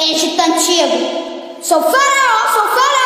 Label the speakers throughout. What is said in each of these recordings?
Speaker 1: Egito Antigo. Sou faraó, sou faraó.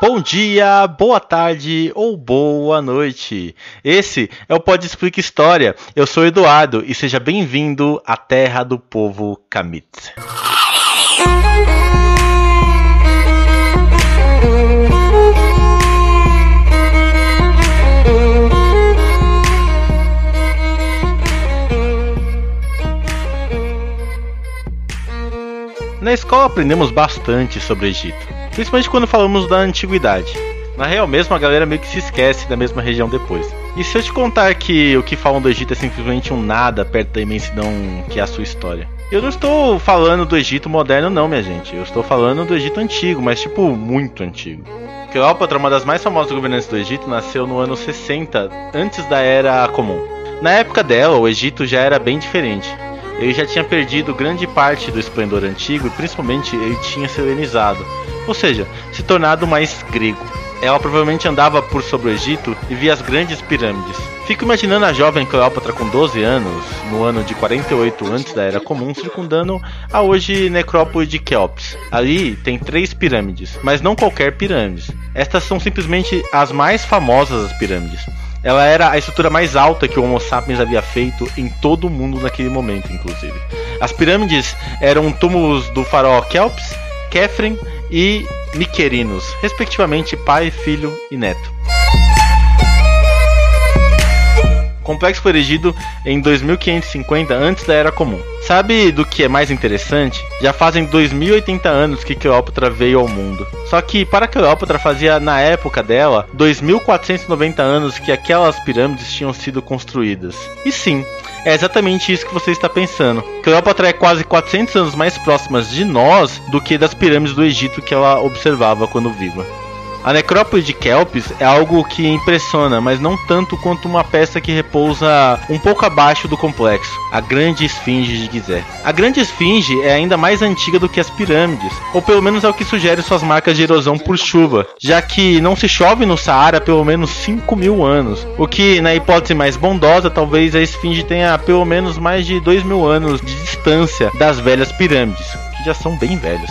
Speaker 2: Bom dia, boa tarde ou boa noite. Esse é o Pode Explica História. Eu sou Eduardo e seja bem-vindo à terra do povo Kamit. Na escola aprendemos bastante sobre o Egito, principalmente quando falamos da antiguidade. Na real mesmo, a galera meio que se esquece da mesma região depois. E se eu te contar que o que falam do Egito é simplesmente um nada perto da imensidão que é a sua história? Eu não estou falando do Egito moderno, não, minha gente. Eu estou falando do Egito antigo, mas tipo, muito antigo. Cleópatra, uma das mais famosas governantes do Egito, nasceu no ano 60, antes da Era Comum. Na época dela, o Egito já era bem diferente ele já tinha perdido grande parte do esplendor antigo e principalmente ele tinha se helenizado, ou seja, se tornado mais grego. Ela provavelmente andava por sobre o Egito e via as grandes pirâmides. Fico imaginando a jovem Cleópatra com 12 anos, no ano de 48 antes da Era Comum, circundando a hoje necrópole de Kéops. Ali tem três pirâmides, mas não qualquer pirâmide. Estas são simplesmente as mais famosas das pirâmides. Ela era a estrutura mais alta que o Homo sapiens havia feito em todo o mundo naquele momento, inclusive. As pirâmides eram túmulos do faraó Kelps, Kefren e Miquerinos, respectivamente pai, filho e neto. Complexo foi erigido em 2550 antes da Era Comum. Sabe do que é mais interessante? Já fazem 2080 anos que Cleópatra veio ao mundo. Só que para Cleópatra fazia na época dela 2490 anos que aquelas pirâmides tinham sido construídas. E sim, é exatamente isso que você está pensando. Cleópatra é quase 400 anos mais próxima de nós do que das pirâmides do Egito que ela observava quando viva. A necrópole de Kelps é algo que impressiona, mas não tanto quanto uma peça que repousa um pouco abaixo do complexo, a Grande Esfinge de Gizé. A Grande Esfinge é ainda mais antiga do que as pirâmides, ou pelo menos é o que sugere suas marcas de erosão por chuva, já que não se chove no Saara pelo menos 5 mil anos, o que, na hipótese mais bondosa, talvez a Esfinge tenha pelo menos mais de 2 mil anos de distância das velhas pirâmides, que já são bem velhas.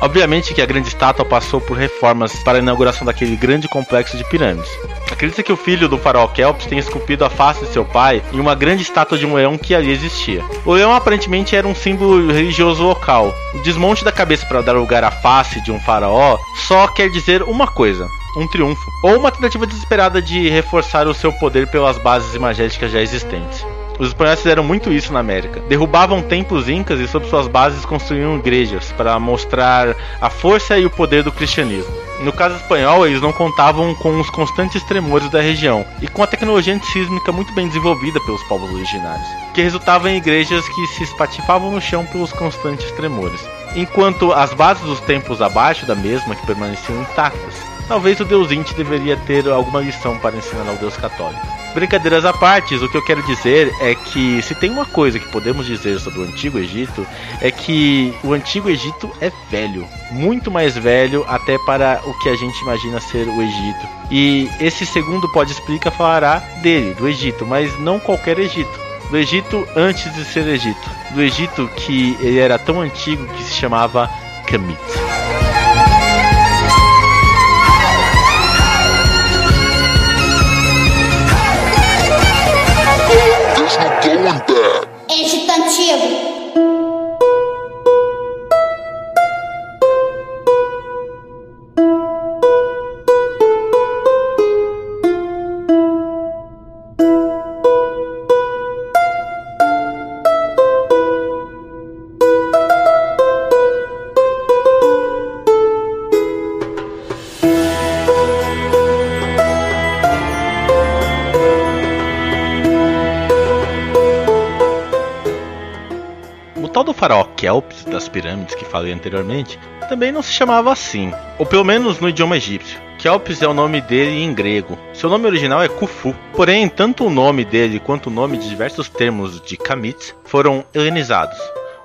Speaker 2: Obviamente que a grande estátua passou por reformas para a inauguração daquele grande complexo de pirâmides. Acredita que o filho do faraó Kelps tenha esculpido a face de seu pai em uma grande estátua de um leão que ali existia. O leão aparentemente era um símbolo religioso local. O desmonte da cabeça para dar lugar à face de um faraó só quer dizer uma coisa: um triunfo, ou uma tentativa desesperada de reforçar o seu poder pelas bases imagéticas já existentes. Os espanhóis fizeram muito isso na América. Derrubavam templos incas e sob suas bases construíam igrejas para mostrar a força e o poder do cristianismo. No caso espanhol, eles não contavam com os constantes tremores da região e com a tecnologia antissísmica muito bem desenvolvida pelos povos originários, que resultava em igrejas que se espatifavam no chão pelos constantes tremores, enquanto as bases dos templos abaixo da mesma que permaneciam intactas. Talvez o deus Inti deveria ter alguma lição para ensinar ao deus católico. Brincadeiras à parte, o que eu quero dizer é que se tem uma coisa que podemos dizer sobre o Antigo Egito é que o Antigo Egito é velho, muito mais velho até para o que a gente imagina ser o Egito. E esse segundo pode explicar falará dele, do Egito, mas não qualquer Egito. Do Egito antes de ser Egito. Do Egito que ele era tão antigo que se chamava Kemet.
Speaker 1: Egito
Speaker 2: que falei anteriormente também não se chamava assim, ou pelo menos no idioma egípcio. Kelps é o nome dele em grego. Seu nome original é Khufu. Porém, tanto o nome dele quanto o nome de diversos termos de Kamit foram helenizados.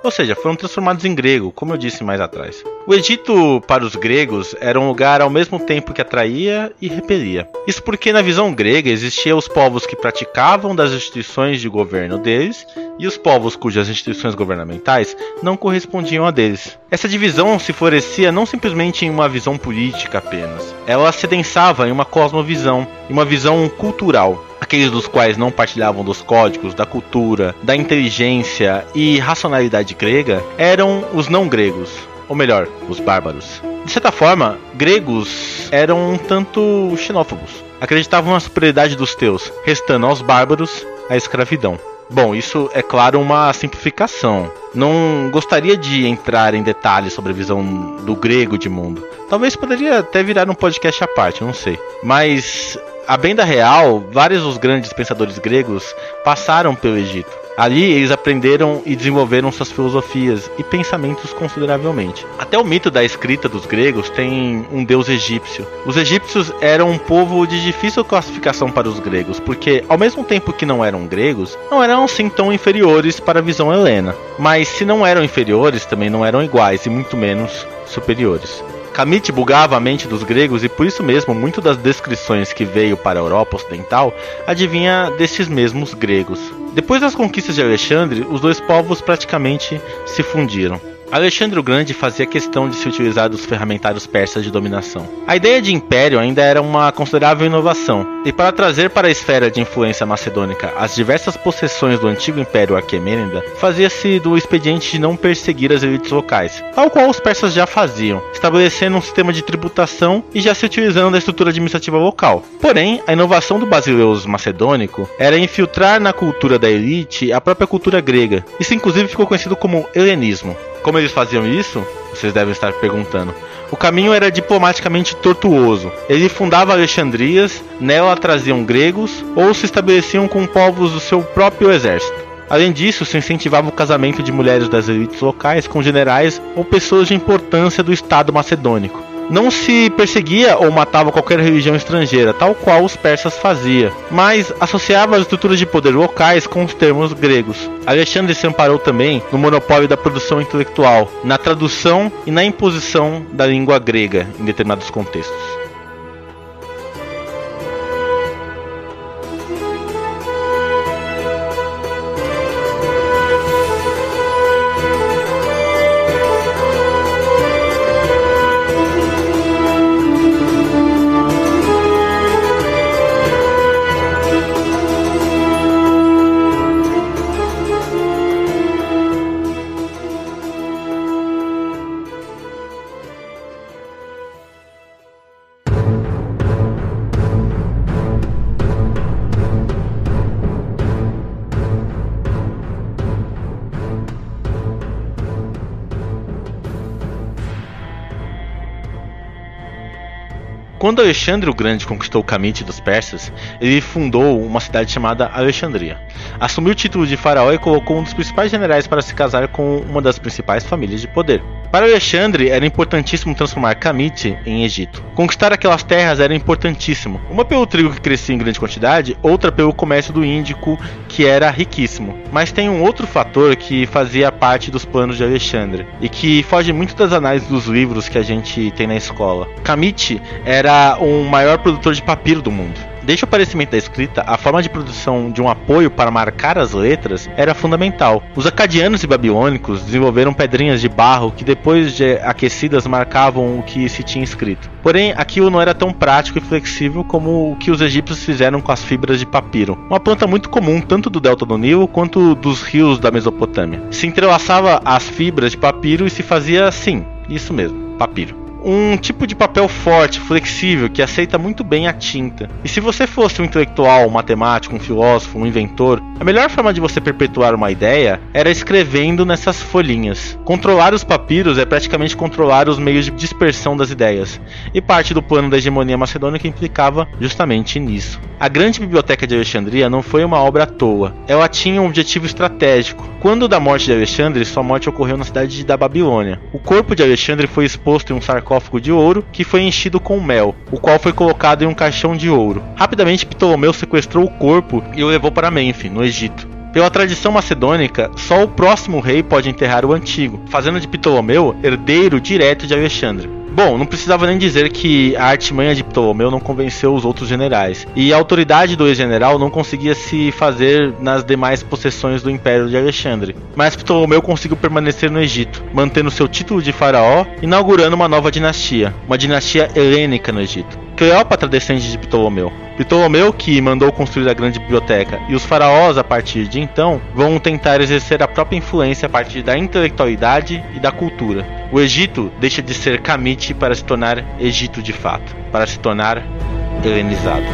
Speaker 2: Ou seja, foram transformados em grego, como eu disse mais atrás. O Egito, para os gregos, era um lugar ao mesmo tempo que atraía e repelia. Isso porque, na visão grega, existiam os povos que praticavam das instituições de governo deles e os povos cujas instituições governamentais não correspondiam a deles. Essa divisão se florescia não simplesmente em uma visão política apenas, ela se densava em uma cosmovisão, em uma visão cultural aqueles dos quais não partilhavam dos códigos, da cultura, da inteligência e racionalidade grega, eram os não gregos, ou melhor, os bárbaros. De certa forma, gregos eram um tanto xenófobos. Acreditavam na superioridade dos teus, restando aos bárbaros a escravidão. Bom, isso é claro uma simplificação. Não gostaria de entrar em detalhes sobre a visão do grego de mundo. Talvez poderia até virar um podcast à parte, não sei. Mas a bem da real, vários dos grandes pensadores gregos passaram pelo Egito. Ali eles aprenderam e desenvolveram suas filosofias e pensamentos consideravelmente. Até o mito da escrita dos gregos tem um deus egípcio. Os egípcios eram um povo de difícil classificação para os gregos, porque ao mesmo tempo que não eram gregos, não eram assim tão inferiores para a visão helena. Mas se não eram inferiores, também não eram iguais e muito menos superiores. Kamit bugava a mente dos gregos e por isso mesmo muito das descrições que veio para a Europa Ocidental adivinha desses mesmos gregos. Depois das conquistas de Alexandre, os dois povos praticamente se fundiram. Alexandre o Grande fazia questão de se utilizar dos ferramentários persas de dominação. A ideia de império ainda era uma considerável inovação, e para trazer para a esfera de influência macedônica as diversas possessões do antigo império Aquemênida, fazia-se do expediente de não perseguir as elites locais, tal qual os persas já faziam, estabelecendo um sistema de tributação e já se utilizando da estrutura administrativa local. Porém, a inovação do basileus macedônico era infiltrar na cultura da elite a própria cultura grega. Isso inclusive ficou conhecido como helenismo. Como eles faziam isso? Vocês devem estar perguntando. O caminho era diplomaticamente tortuoso. Ele fundava Alexandrias, nela traziam gregos ou se estabeleciam com povos do seu próprio exército. Além disso, se incentivava o casamento de mulheres das elites locais com generais ou pessoas de importância do Estado macedônico não se perseguia ou matava qualquer religião estrangeira, tal qual os persas faziam, mas associava as estruturas de poder locais com os termos gregos. Alexandre se amparou também no monopólio da produção intelectual, na tradução e na imposição da língua grega em determinados contextos. Quando Alexandre o Grande conquistou o Camite dos persas, ele fundou uma cidade chamada Alexandria. Assumiu o título de faraó e colocou um dos principais generais para se casar com uma das principais famílias de poder. Para Alexandre era importantíssimo transformar Camite em Egito. Conquistar aquelas terras era importantíssimo, uma pelo trigo que crescia em grande quantidade, outra pelo comércio do Índico, que era riquíssimo. Mas tem um outro fator que fazia parte dos planos de Alexandre e que foge muito das análises dos livros que a gente tem na escola. Camite era o maior produtor de papiro do mundo. Desde o aparecimento da escrita, a forma de produção de um apoio para marcar as letras era fundamental. Os acadianos e babilônicos desenvolveram pedrinhas de barro que, depois de aquecidas, marcavam o que se tinha escrito. Porém, aquilo não era tão prático e flexível como o que os egípcios fizeram com as fibras de papiro, uma planta muito comum tanto do delta do Nilo quanto dos rios da Mesopotâmia. Se entrelaçava as fibras de papiro e se fazia assim, isso mesmo, papiro um tipo de papel forte, flexível, que aceita muito bem a tinta. E se você fosse um intelectual, um matemático, um filósofo, um inventor, a melhor forma de você perpetuar uma ideia era escrevendo nessas folhinhas. Controlar os papiros é praticamente controlar os meios de dispersão das ideias, e parte do plano da hegemonia macedônica implicava justamente nisso. A grande biblioteca de Alexandria não foi uma obra à toa, ela tinha um objetivo estratégico. Quando da morte de Alexandre, sua morte ocorreu na cidade da Babilônia. O corpo de Alexandre foi exposto em um sarcófago de ouro que foi enchido com mel, o qual foi colocado em um caixão de ouro. Rapidamente Ptolomeu sequestrou o corpo e o levou para Mênfis, no Egito. Pela tradição macedônica, só o próximo rei pode enterrar o antigo, fazendo de Ptolomeu herdeiro direto de Alexandre. Bom, não precisava nem dizer que a artimanha de Ptolomeu não convenceu os outros generais, e a autoridade do ex-general não conseguia se fazer nas demais possessões do Império de Alexandre. Mas Ptolomeu conseguiu permanecer no Egito, mantendo seu título de faraó, inaugurando uma nova dinastia, uma dinastia helênica no Egito. Cleópatra descende de Ptolomeu. Ptolomeu, que mandou construir a grande biblioteca, e os faraós, a partir de então, vão tentar exercer a própria influência a partir da intelectualidade e da cultura. O Egito deixa de ser Kamite para se tornar Egito de fato, para se tornar helenizado.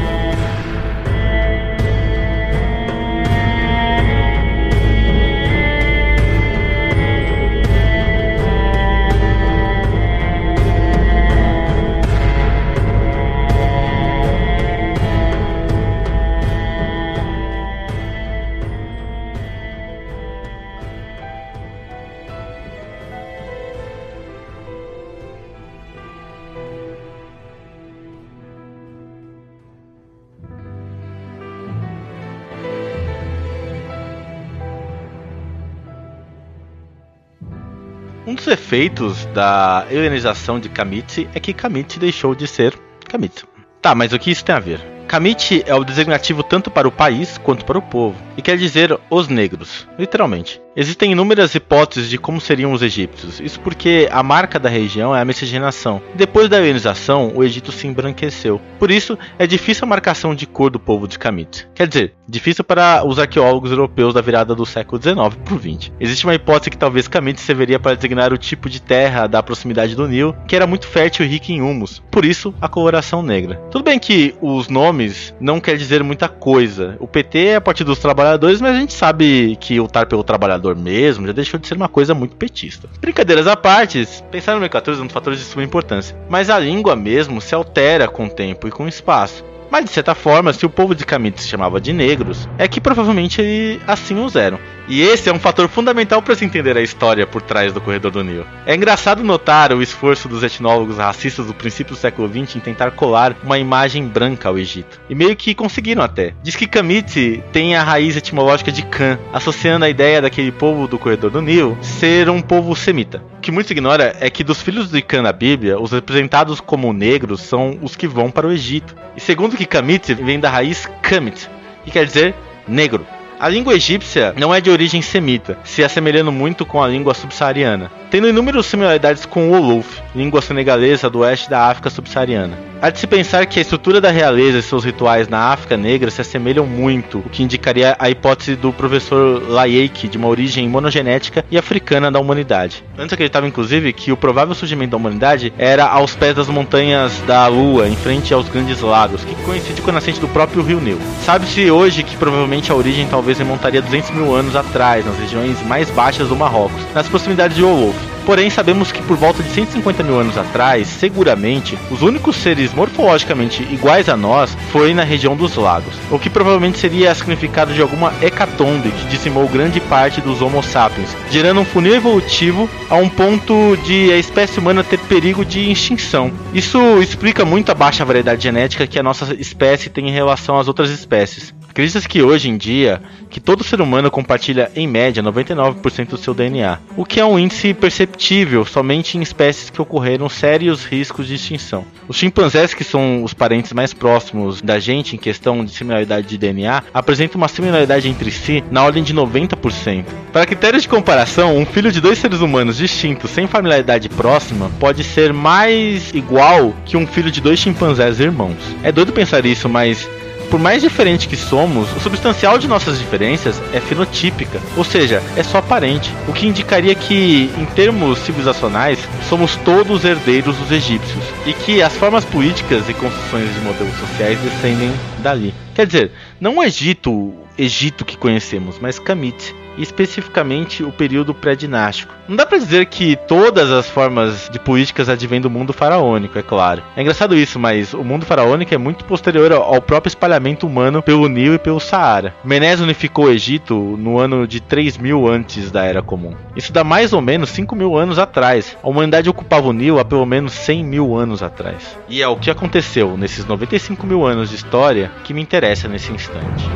Speaker 2: Efeitos da helenização de Kamiti é que Kamiti deixou de ser Kamiti. Tá, mas o que isso tem a ver? Kamiti é o designativo tanto para o país quanto para o povo, e quer dizer os negros, literalmente. Existem inúmeras hipóteses de como seriam os egípcios, isso porque a marca da região é a miscigenação. Depois da hellenização, o Egito se embranqueceu. Por isso, é difícil a marcação de cor do povo de Kamit. Quer dizer, difícil para os arqueólogos europeus da virada do século XIX para o XX. Existe uma hipótese que talvez Kamit serviria para designar o tipo de terra da proximidade do Nilo, que era muito fértil e rica em humus. Por isso, a coloração negra. Tudo bem que os nomes não quer dizer muita coisa. O PT é a partir dos trabalhadores, mas a gente sabe que lutar pelo trabalhador mesmo já deixou de ser uma coisa muito petista. Brincadeiras à parte, pensar no nomenclatura é um dos fatores de suma importância, mas a língua mesmo se altera com o tempo e com o espaço. Mas de certa forma, se o povo de Kamit se chamava de negros, é que provavelmente assim os eram. E esse é um fator fundamental para se entender a história por trás do corredor do Nilo. É engraçado notar o esforço dos etnólogos racistas do princípio do século XX em tentar colar uma imagem branca ao Egito. E meio que conseguiram até. Diz que Kamit tem a raiz etimológica de Can, associando a ideia daquele povo do corredor do Nilo ser um povo semita. O que muitos ignora é que dos filhos de Can na Bíblia, os representados como negros são os que vão para o Egito. E segundo que Kamit vem da raiz Kamit, que quer dizer negro. A língua egípcia não é de origem semita, se assemelhando muito com a língua subsaariana, tendo inúmeras similaridades com o Wolof, língua senegalesa do oeste da África subsaariana. Há de se pensar que a estrutura da realeza e seus rituais na África Negra se assemelham muito, o que indicaria a hipótese do professor Layeque de uma origem monogenética e africana da humanidade. Antes acreditava inclusive que o provável surgimento da humanidade era aos pés das montanhas da Lua, em frente aos grandes lagos, que coincide com a nascente do próprio rio Nilo. Sabe-se hoje que provavelmente a origem talvez remontaria 200 mil anos atrás, nas regiões mais baixas do Marrocos, nas proximidades de Wolof. Porém, sabemos que por volta de 150 mil anos atrás, seguramente, os únicos seres morfologicamente iguais a nós foi na região dos lagos, o que provavelmente seria significado de alguma hecatombe que dizimou grande parte dos Homo sapiens, gerando um funil evolutivo a um ponto de a espécie humana ter perigo de extinção. Isso explica muito a baixa variedade genética que a nossa espécie tem em relação às outras espécies. Acredita-se que hoje em dia que todo ser humano compartilha em média 99% do seu DNA, o que é um índice perceptível somente em espécies que ocorreram sérios riscos de extinção. Os chimpanzés, que são os parentes mais próximos da gente em questão de similaridade de DNA, apresentam uma similaridade entre si na ordem de 90%. Para critérios de comparação, um filho de dois seres humanos distintos sem familiaridade próxima pode ser mais igual que um filho de dois chimpanzés irmãos. É doido pensar isso, mas por mais diferente que somos, o substancial de nossas diferenças é fenotípica, ou seja, é só aparente, o que indicaria que, em termos civilizacionais, somos todos herdeiros dos egípcios e que as formas políticas e construções de modelos sociais descendem dali. Quer dizer, não o Egito, Egito que conhecemos, mas Kamit, e especificamente o período pré-dinástico. Não dá para dizer que todas as formas de políticas advêm do mundo faraônico, é claro. É engraçado isso, mas o mundo faraônico é muito posterior ao próprio espalhamento humano pelo Nilo e pelo Saara. Menes unificou o Egito no ano de 3000 antes da Era Comum. Isso dá mais ou menos 5 mil anos atrás. A humanidade ocupava o Nilo há pelo menos 100 mil anos atrás. E é o que aconteceu nesses 95 mil anos de história que me interessa nesse instante.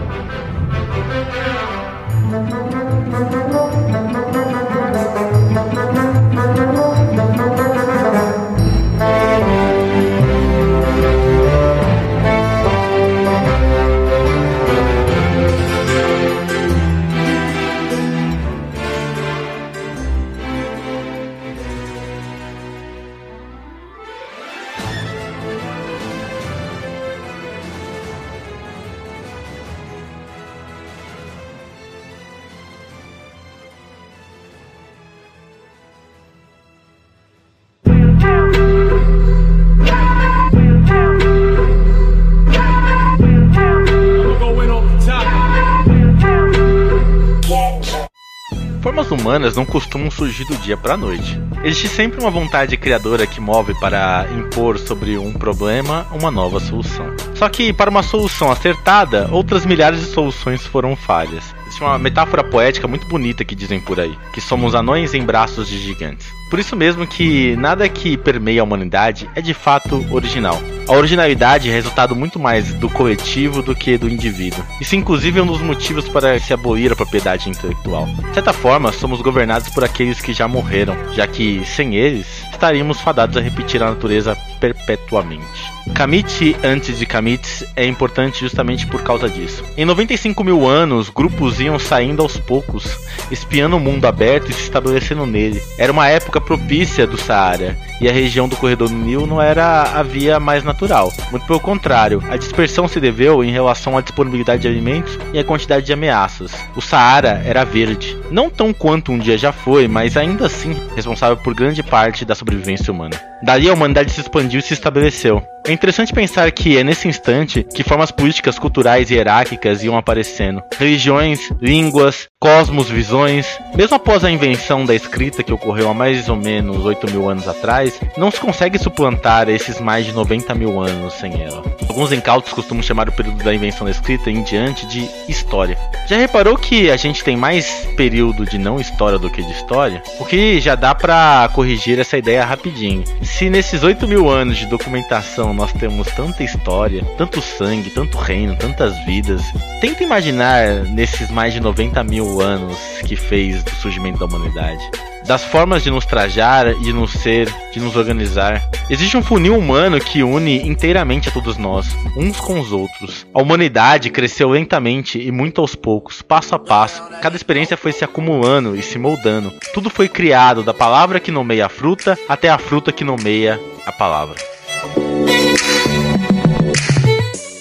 Speaker 2: Humanas não costumam surgir do dia para a noite. Existe sempre uma vontade criadora que move para impor sobre um problema uma nova solução. Só que para uma solução acertada, outras milhares de soluções foram falhas. Existe uma metáfora poética muito bonita que dizem por aí, que somos anões em braços de gigantes. Por isso mesmo que nada que permeia a humanidade é de fato original. A originalidade é resultado muito mais do coletivo do que do indivíduo. Isso inclusive é um dos motivos para se abolir a propriedade intelectual. De certa forma, somos governados por aqueles que já morreram, já que sem eles estaríamos fadados a repetir a natureza perpetuamente. Kamit antes de Kamits é importante justamente por causa disso. Em 95 mil anos, grupos iam saindo aos poucos, espiando o mundo aberto e se estabelecendo nele. Era uma época propícia do Saara, e a região do corredor do Nilo não era a via mais natural. Muito pelo contrário, a dispersão se deveu em relação à disponibilidade de alimentos e à quantidade de ameaças. O Saara era verde, não tão quanto um dia já foi, mas ainda assim responsável por grande parte da sobrevivência humana. Dali a humanidade se expandiu e se estabeleceu. É interessante pensar que é nesse instante que formas políticas culturais e hierárquicas iam aparecendo. Religiões, línguas, cosmos, visões. Mesmo após a invenção da escrita que ocorreu há mais ou menos 8 mil anos atrás, não se consegue suplantar esses mais de 90 mil anos sem ela. Alguns incautos costumam chamar o período da invenção da escrita em diante de história. Já reparou que a gente tem mais período de não história do que de história? O que já dá para corrigir essa ideia rapidinho. Se nesses 8 mil anos de documentação nós temos tanta história, tanto sangue, tanto reino, tantas vidas. Tenta imaginar nesses mais de 90 mil anos que fez do surgimento da humanidade. Das formas de nos trajar, de nos ser, de nos organizar. Existe um funil humano que une inteiramente a todos nós, uns com os outros. A humanidade cresceu lentamente e muito aos poucos, passo a passo. Cada experiência foi se acumulando e se moldando. Tudo foi criado, da palavra que nomeia a fruta até a fruta que nomeia a palavra.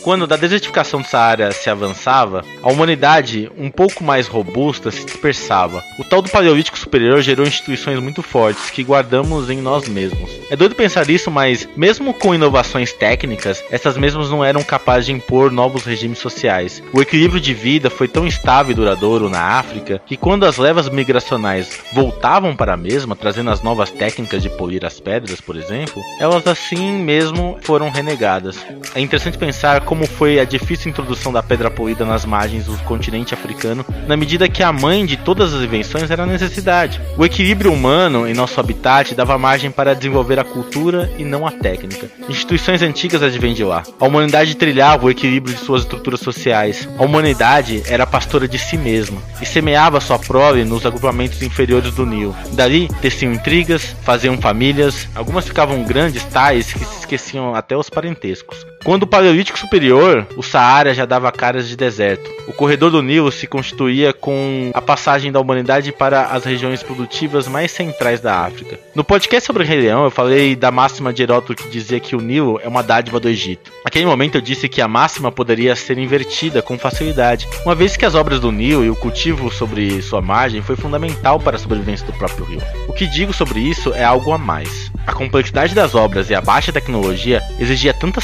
Speaker 2: Quando da desertificação dessa área se avançava, a humanidade, um pouco mais robusta, se dispersava. O tal do Paleolítico Superior gerou instituições muito fortes que guardamos em nós mesmos. É doido pensar isso, mas mesmo com inovações técnicas, essas mesmas não eram capazes de impor novos regimes sociais. O equilíbrio de vida foi tão estável e duradouro na África que quando as levas migracionais voltavam para a mesma, trazendo as novas técnicas de polir as pedras, por exemplo, elas assim mesmo foram renegadas. É interessante pensar como como foi a difícil introdução da pedra polida nas margens do continente africano, na medida que a mãe de todas as invenções era a necessidade. O equilíbrio humano em nosso habitat dava margem para desenvolver a cultura e não a técnica. Instituições antigas advêm de lá. A humanidade trilhava o equilíbrio de suas estruturas sociais. A humanidade era pastora de si mesma e semeava sua prole nos agrupamentos inferiores do Nilo. Dali teciam intrigas, faziam famílias, algumas ficavam grandes tais que se esqueciam até os parentescos. Quando o Paleolítico Superior, o Saara já dava caras de deserto. O corredor do Nilo se constituía com a passagem da humanidade para as regiões produtivas mais centrais da África. No podcast sobre o Rei Leão, eu falei da máxima de Heródoto que dizia que o Nilo é uma dádiva do Egito. Naquele momento eu disse que a máxima poderia ser invertida com facilidade, uma vez que as obras do Nilo e o cultivo sobre sua margem foi fundamental para a sobrevivência do próprio rio. O que digo sobre isso é algo a mais. A complexidade das obras e a baixa tecnologia exigia tanta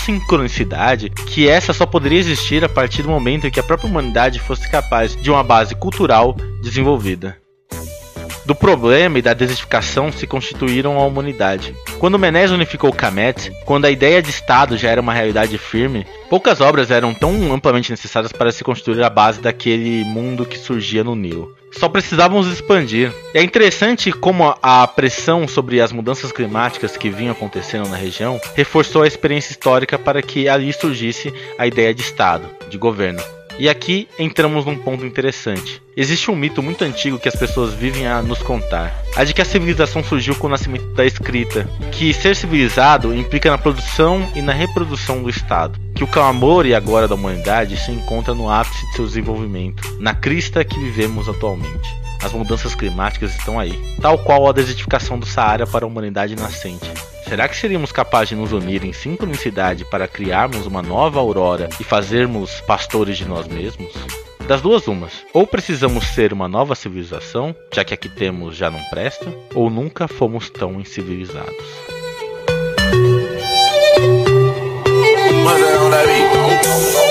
Speaker 2: que essa só poderia existir a partir do momento em que a própria humanidade fosse capaz de uma base cultural desenvolvida. Do problema e da desertificação se constituíram a humanidade. Quando Menés unificou Kemet, quando a ideia de Estado já era uma realidade firme, poucas obras eram tão amplamente necessárias para se construir a base daquele mundo que surgia no Nilo. Só precisávamos expandir. É interessante como a pressão sobre as mudanças climáticas que vinham acontecendo na região reforçou a experiência histórica para que ali surgisse a ideia de Estado, de governo. E aqui entramos num ponto interessante. Existe um mito muito antigo que as pessoas vivem a nos contar. A de que a civilização surgiu com o nascimento da escrita, que ser civilizado implica na produção e na reprodução do Estado, que o clamor e agora da humanidade se encontra no ápice de seu desenvolvimento, na crista que vivemos atualmente. As mudanças climáticas estão aí, tal qual a desertificação do Saara para a humanidade nascente. Será que seríamos capazes de nos unir em sincronicidade para criarmos uma nova aurora e fazermos pastores de nós mesmos? Das duas umas, ou precisamos ser uma nova civilização, já que aqui temos já não presta, ou nunca fomos tão incivilizados. Mas é